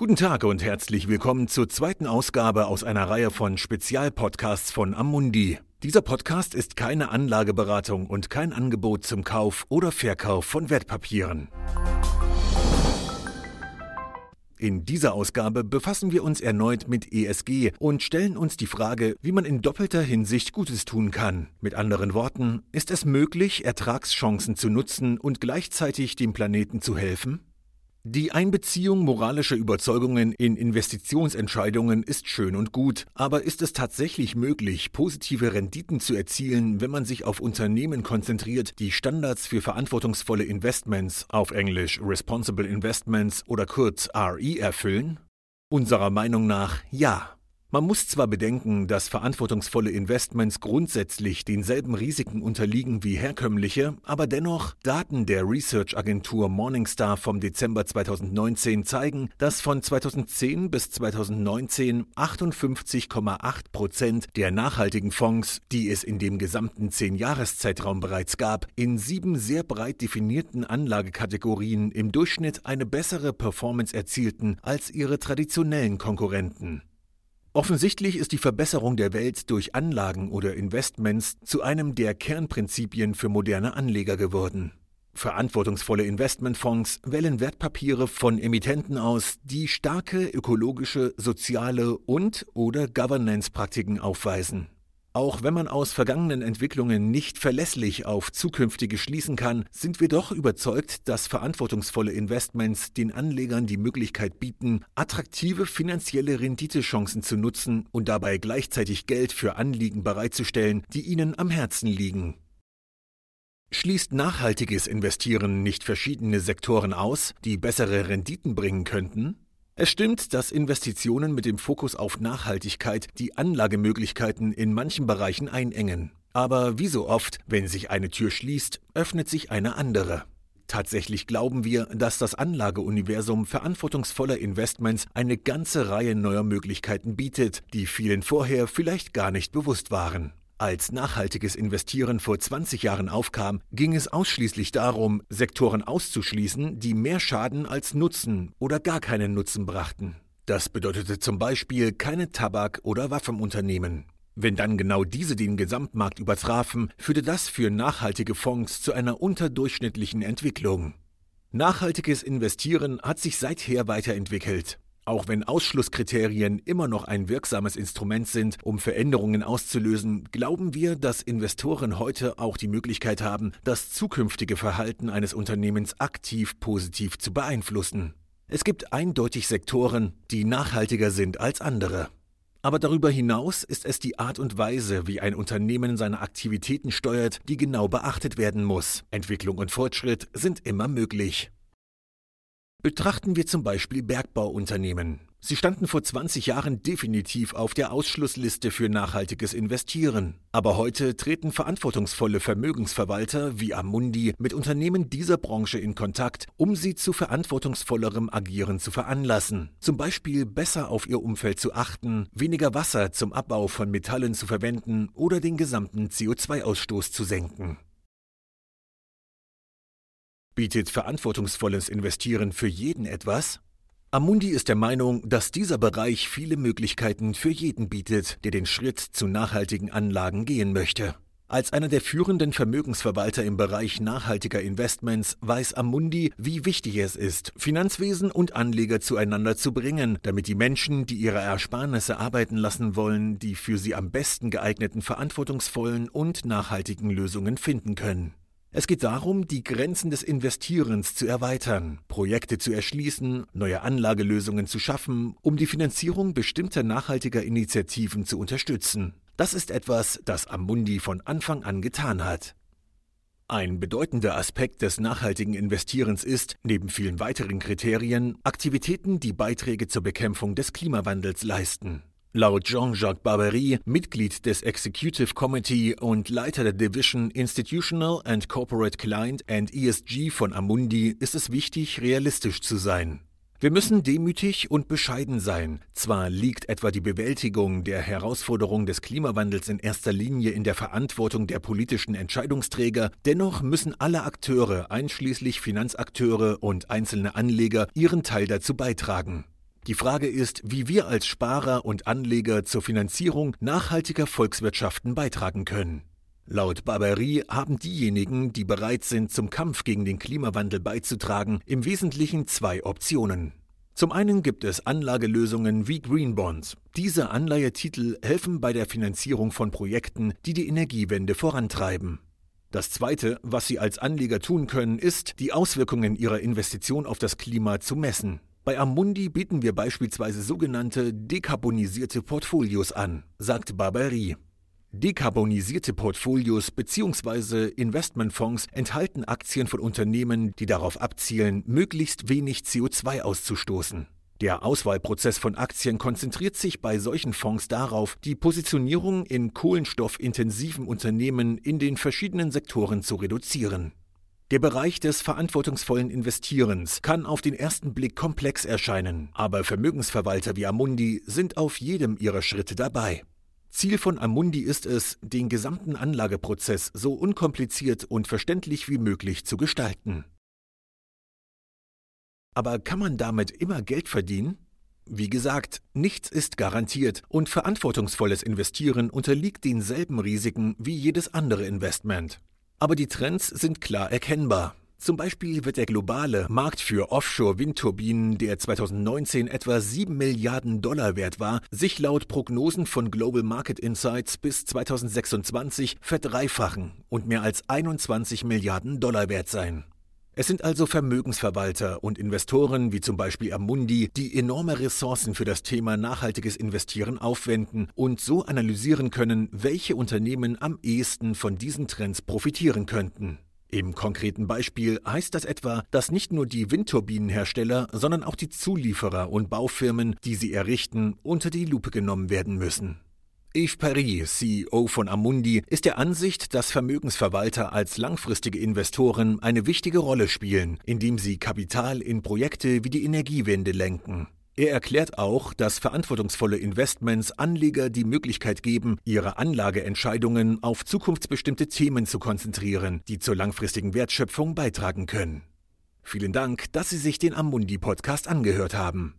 Guten Tag und herzlich willkommen zur zweiten Ausgabe aus einer Reihe von Spezialpodcasts von Amundi. Dieser Podcast ist keine Anlageberatung und kein Angebot zum Kauf oder Verkauf von Wertpapieren. In dieser Ausgabe befassen wir uns erneut mit ESG und stellen uns die Frage, wie man in doppelter Hinsicht Gutes tun kann. Mit anderen Worten, ist es möglich, Ertragschancen zu nutzen und gleichzeitig dem Planeten zu helfen? Die Einbeziehung moralischer Überzeugungen in Investitionsentscheidungen ist schön und gut, aber ist es tatsächlich möglich, positive Renditen zu erzielen, wenn man sich auf Unternehmen konzentriert, die Standards für verantwortungsvolle Investments, auf Englisch Responsible Investments oder kurz RE erfüllen? Unserer Meinung nach ja. Man muss zwar bedenken, dass verantwortungsvolle Investments grundsätzlich denselben Risiken unterliegen wie herkömmliche, aber dennoch Daten der Research-Agentur Morningstar vom Dezember 2019 zeigen, dass von 2010 bis 2019 58,8 Prozent der nachhaltigen Fonds, die es in dem gesamten 10-Jahres-Zeitraum bereits gab, in sieben sehr breit definierten Anlagekategorien im Durchschnitt eine bessere Performance erzielten als ihre traditionellen Konkurrenten. Offensichtlich ist die Verbesserung der Welt durch Anlagen oder Investments zu einem der Kernprinzipien für moderne Anleger geworden. Verantwortungsvolle Investmentfonds wählen Wertpapiere von Emittenten aus, die starke ökologische, soziale und oder Governance-Praktiken aufweisen. Auch wenn man aus vergangenen Entwicklungen nicht verlässlich auf zukünftige schließen kann, sind wir doch überzeugt, dass verantwortungsvolle Investments den Anlegern die Möglichkeit bieten, attraktive finanzielle Renditechancen zu nutzen und dabei gleichzeitig Geld für Anliegen bereitzustellen, die ihnen am Herzen liegen. Schließt nachhaltiges Investieren nicht verschiedene Sektoren aus, die bessere Renditen bringen könnten? Es stimmt, dass Investitionen mit dem Fokus auf Nachhaltigkeit die Anlagemöglichkeiten in manchen Bereichen einengen. Aber wie so oft, wenn sich eine Tür schließt, öffnet sich eine andere. Tatsächlich glauben wir, dass das Anlageuniversum verantwortungsvoller Investments eine ganze Reihe neuer Möglichkeiten bietet, die vielen vorher vielleicht gar nicht bewusst waren. Als nachhaltiges Investieren vor 20 Jahren aufkam, ging es ausschließlich darum, Sektoren auszuschließen, die mehr Schaden als Nutzen oder gar keinen Nutzen brachten. Das bedeutete zum Beispiel keine Tabak- oder Waffenunternehmen. Wenn dann genau diese den Gesamtmarkt übertrafen, führte das für nachhaltige Fonds zu einer unterdurchschnittlichen Entwicklung. Nachhaltiges Investieren hat sich seither weiterentwickelt. Auch wenn Ausschlusskriterien immer noch ein wirksames Instrument sind, um Veränderungen auszulösen, glauben wir, dass Investoren heute auch die Möglichkeit haben, das zukünftige Verhalten eines Unternehmens aktiv positiv zu beeinflussen. Es gibt eindeutig Sektoren, die nachhaltiger sind als andere. Aber darüber hinaus ist es die Art und Weise, wie ein Unternehmen seine Aktivitäten steuert, die genau beachtet werden muss. Entwicklung und Fortschritt sind immer möglich. Betrachten wir zum Beispiel Bergbauunternehmen. Sie standen vor 20 Jahren definitiv auf der Ausschlussliste für nachhaltiges Investieren. Aber heute treten verantwortungsvolle Vermögensverwalter wie Amundi mit Unternehmen dieser Branche in Kontakt, um sie zu verantwortungsvollerem Agieren zu veranlassen. Zum Beispiel besser auf ihr Umfeld zu achten, weniger Wasser zum Abbau von Metallen zu verwenden oder den gesamten CO2-Ausstoß zu senken. Bietet verantwortungsvolles Investieren für jeden etwas? Amundi ist der Meinung, dass dieser Bereich viele Möglichkeiten für jeden bietet, der den Schritt zu nachhaltigen Anlagen gehen möchte. Als einer der führenden Vermögensverwalter im Bereich nachhaltiger Investments weiß Amundi, wie wichtig es ist, Finanzwesen und Anleger zueinander zu bringen, damit die Menschen, die ihre Ersparnisse arbeiten lassen wollen, die für sie am besten geeigneten verantwortungsvollen und nachhaltigen Lösungen finden können. Es geht darum, die Grenzen des Investierens zu erweitern, Projekte zu erschließen, neue Anlagelösungen zu schaffen, um die Finanzierung bestimmter nachhaltiger Initiativen zu unterstützen. Das ist etwas, das Amundi von Anfang an getan hat. Ein bedeutender Aspekt des nachhaltigen Investierens ist, neben vielen weiteren Kriterien, Aktivitäten, die Beiträge zur Bekämpfung des Klimawandels leisten. Laut Jean-Jacques Barbery, Mitglied des Executive Committee und Leiter der Division Institutional and Corporate Client and ESG von Amundi, ist es wichtig, realistisch zu sein. Wir müssen demütig und bescheiden sein. Zwar liegt etwa die Bewältigung der Herausforderung des Klimawandels in erster Linie in der Verantwortung der politischen Entscheidungsträger, dennoch müssen alle Akteure, einschließlich Finanzakteure und einzelne Anleger, ihren Teil dazu beitragen. Die Frage ist, wie wir als Sparer und Anleger zur Finanzierung nachhaltiger Volkswirtschaften beitragen können. Laut Barberie haben diejenigen, die bereit sind, zum Kampf gegen den Klimawandel beizutragen, im Wesentlichen zwei Optionen. Zum einen gibt es Anlagelösungen wie Green Bonds. Diese Anleihetitel helfen bei der Finanzierung von Projekten, die die Energiewende vorantreiben. Das Zweite, was Sie als Anleger tun können, ist, die Auswirkungen Ihrer Investition auf das Klima zu messen. Bei Amundi bieten wir beispielsweise sogenannte dekarbonisierte Portfolios an, sagt Barberie. Dekarbonisierte Portfolios bzw. Investmentfonds enthalten Aktien von Unternehmen, die darauf abzielen, möglichst wenig CO2 auszustoßen. Der Auswahlprozess von Aktien konzentriert sich bei solchen Fonds darauf, die Positionierung in kohlenstoffintensiven Unternehmen in den verschiedenen Sektoren zu reduzieren. Der Bereich des verantwortungsvollen Investierens kann auf den ersten Blick komplex erscheinen, aber Vermögensverwalter wie Amundi sind auf jedem ihrer Schritte dabei. Ziel von Amundi ist es, den gesamten Anlageprozess so unkompliziert und verständlich wie möglich zu gestalten. Aber kann man damit immer Geld verdienen? Wie gesagt, nichts ist garantiert und verantwortungsvolles Investieren unterliegt denselben Risiken wie jedes andere Investment. Aber die Trends sind klar erkennbar. Zum Beispiel wird der globale Markt für Offshore-Windturbinen, der 2019 etwa 7 Milliarden Dollar wert war, sich laut Prognosen von Global Market Insights bis 2026 verdreifachen und mehr als 21 Milliarden Dollar wert sein. Es sind also Vermögensverwalter und Investoren wie zum Beispiel Amundi, die enorme Ressourcen für das Thema nachhaltiges Investieren aufwenden und so analysieren können, welche Unternehmen am ehesten von diesen Trends profitieren könnten. Im konkreten Beispiel heißt das etwa, dass nicht nur die Windturbinenhersteller, sondern auch die Zulieferer und Baufirmen, die sie errichten, unter die Lupe genommen werden müssen. Yves Paris, CEO von Amundi, ist der Ansicht, dass Vermögensverwalter als langfristige Investoren eine wichtige Rolle spielen, indem sie Kapital in Projekte wie die Energiewende lenken. Er erklärt auch, dass verantwortungsvolle Investments Anleger die Möglichkeit geben, ihre Anlageentscheidungen auf zukunftsbestimmte Themen zu konzentrieren, die zur langfristigen Wertschöpfung beitragen können. Vielen Dank, dass Sie sich den Amundi Podcast angehört haben.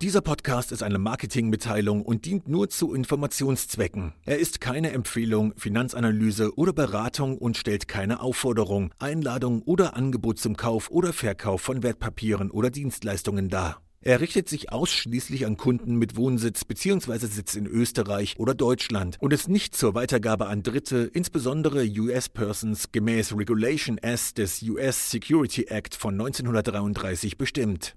Dieser Podcast ist eine Marketingmitteilung und dient nur zu Informationszwecken. Er ist keine Empfehlung, Finanzanalyse oder Beratung und stellt keine Aufforderung, Einladung oder Angebot zum Kauf oder Verkauf von Wertpapieren oder Dienstleistungen dar. Er richtet sich ausschließlich an Kunden mit Wohnsitz bzw. Sitz in Österreich oder Deutschland und ist nicht zur Weitergabe an Dritte, insbesondere US-Persons gemäß Regulation S des US Security Act von 1933 bestimmt.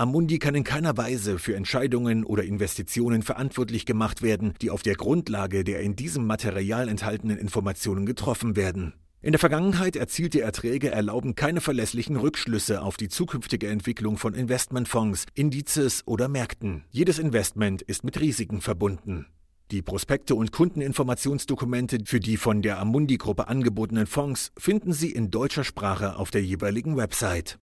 Amundi kann in keiner Weise für Entscheidungen oder Investitionen verantwortlich gemacht werden, die auf der Grundlage der in diesem Material enthaltenen Informationen getroffen werden. In der Vergangenheit erzielte Erträge erlauben keine verlässlichen Rückschlüsse auf die zukünftige Entwicklung von Investmentfonds, Indizes oder Märkten. Jedes Investment ist mit Risiken verbunden. Die Prospekte und Kundeninformationsdokumente für die von der Amundi-Gruppe angebotenen Fonds finden Sie in deutscher Sprache auf der jeweiligen Website.